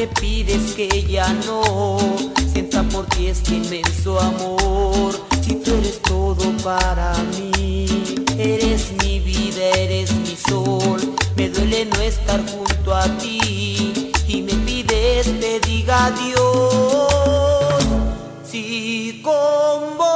me pides que ya no sienta por ti este inmenso amor? Si tú eres todo para mí, eres mi vida, eres mi sol. Me duele no estar junto a ti y me pides te diga adiós. Si con volverte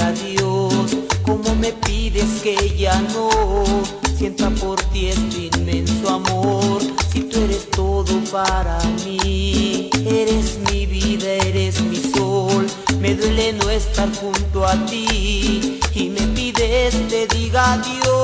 adiós? ¿Cómo me pides que ya no sienta por ti este para mí, eres mi vida, eres mi sol. Me duele no estar junto a ti y me pides te diga adiós.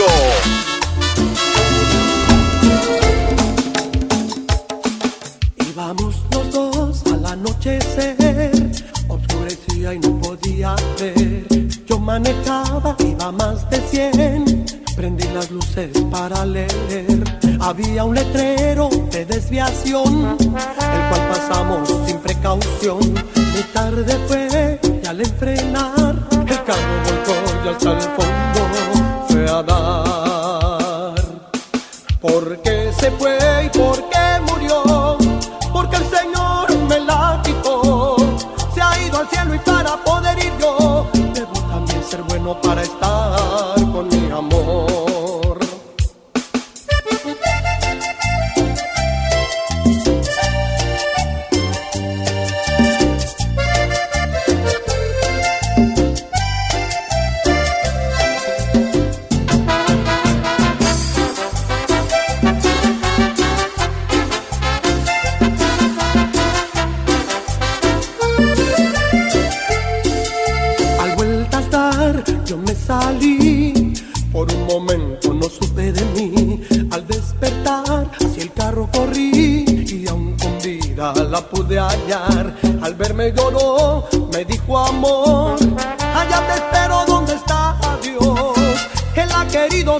Gallo. Íbamos los dos al anochecer, oscurecía y no podía ver. Yo manejaba, iba más de 100, prendí las luces para leer. Había un letrero de desviación, el cual pasamos sin precaución. Mi tarde fue y al enfrenar, el carro volcó y hasta el fondo a dar. ¿Por qué se fue y por qué murió? Porque el Señor me la quitó. Se ha ido al cielo y para poder ir yo, debo también ser bueno para estar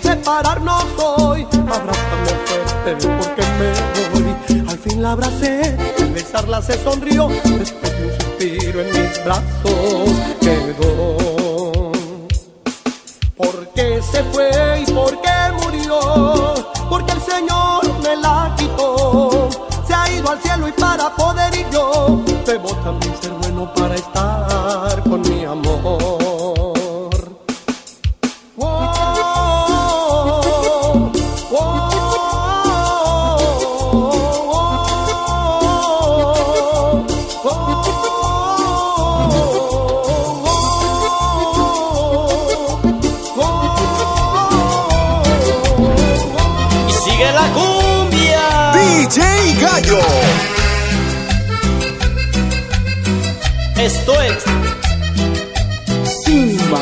separarnos hoy. Abrázame fuerte porque me voy. Al fin la abracé, al besarla se sonrió. Después de un suspiro en mis brazos quedó. ¿Por qué se fue y por qué murió? Porque el Señor me la quitó. Se ha ido al cielo y para poder ir yo, debo también ser bueno para estar DJ Gallo. Esto es Simba.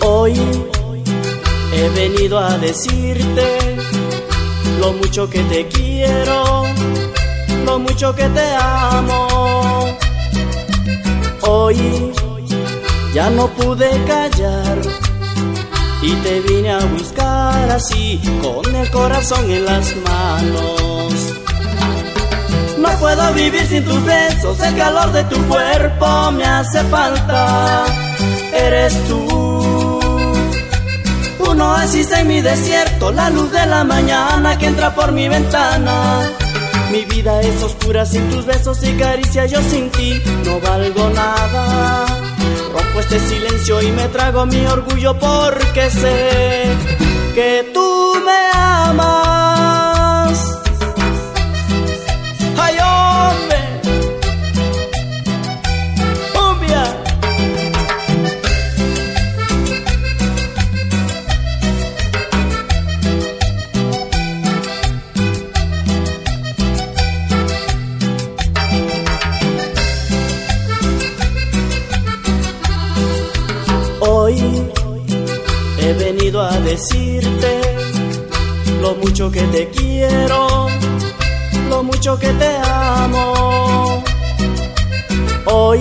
Hoy he venido a decirte lo mucho que te quiero, lo mucho que te amo. Hoy ya no pude callar y te vine a buscar así con el corazón en las manos. No puedo vivir sin tus besos, el calor de tu cuerpo me hace falta. Eres tú, un oasis en mi desierto, la luz de la mañana que entra por mi ventana. Mi vida es oscura sin tus besos y caricias, yo sin ti no valgo nada. Rompo este silencio y me trago mi orgullo porque sé que tú me amas. Lo mucho que te quiero, lo mucho que te amo. Hoy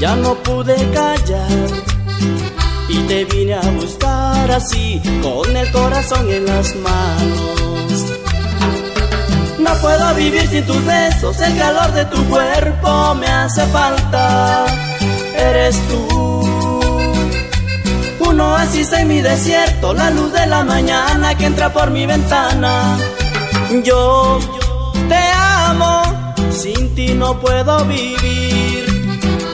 ya no pude callar y te vine a buscar así con el corazón en las manos. No puedo vivir sin tus besos, el calor de tu cuerpo me hace falta. Eres tú, en mi desierto, la luz de la mañana que entra por mi ventana. Yo te amo, sin ti no puedo vivir.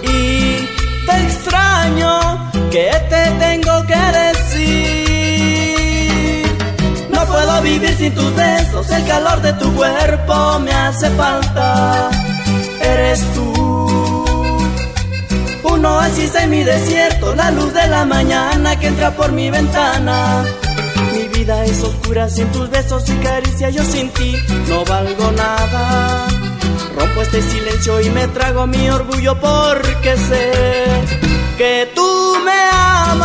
Y te extraño, que te tengo que decir? No puedo vivir sin tus besos, el calor de tu cuerpo me hace falta. Eres tú, un oasis en mi desierto, la luz de la mañana que entra por mi ventana. Mi vida es oscura sin tus besos y caricias, yo sin ti no valgo nada. Rompo este silencio y me trago mi orgullo porque sé que tú me amas.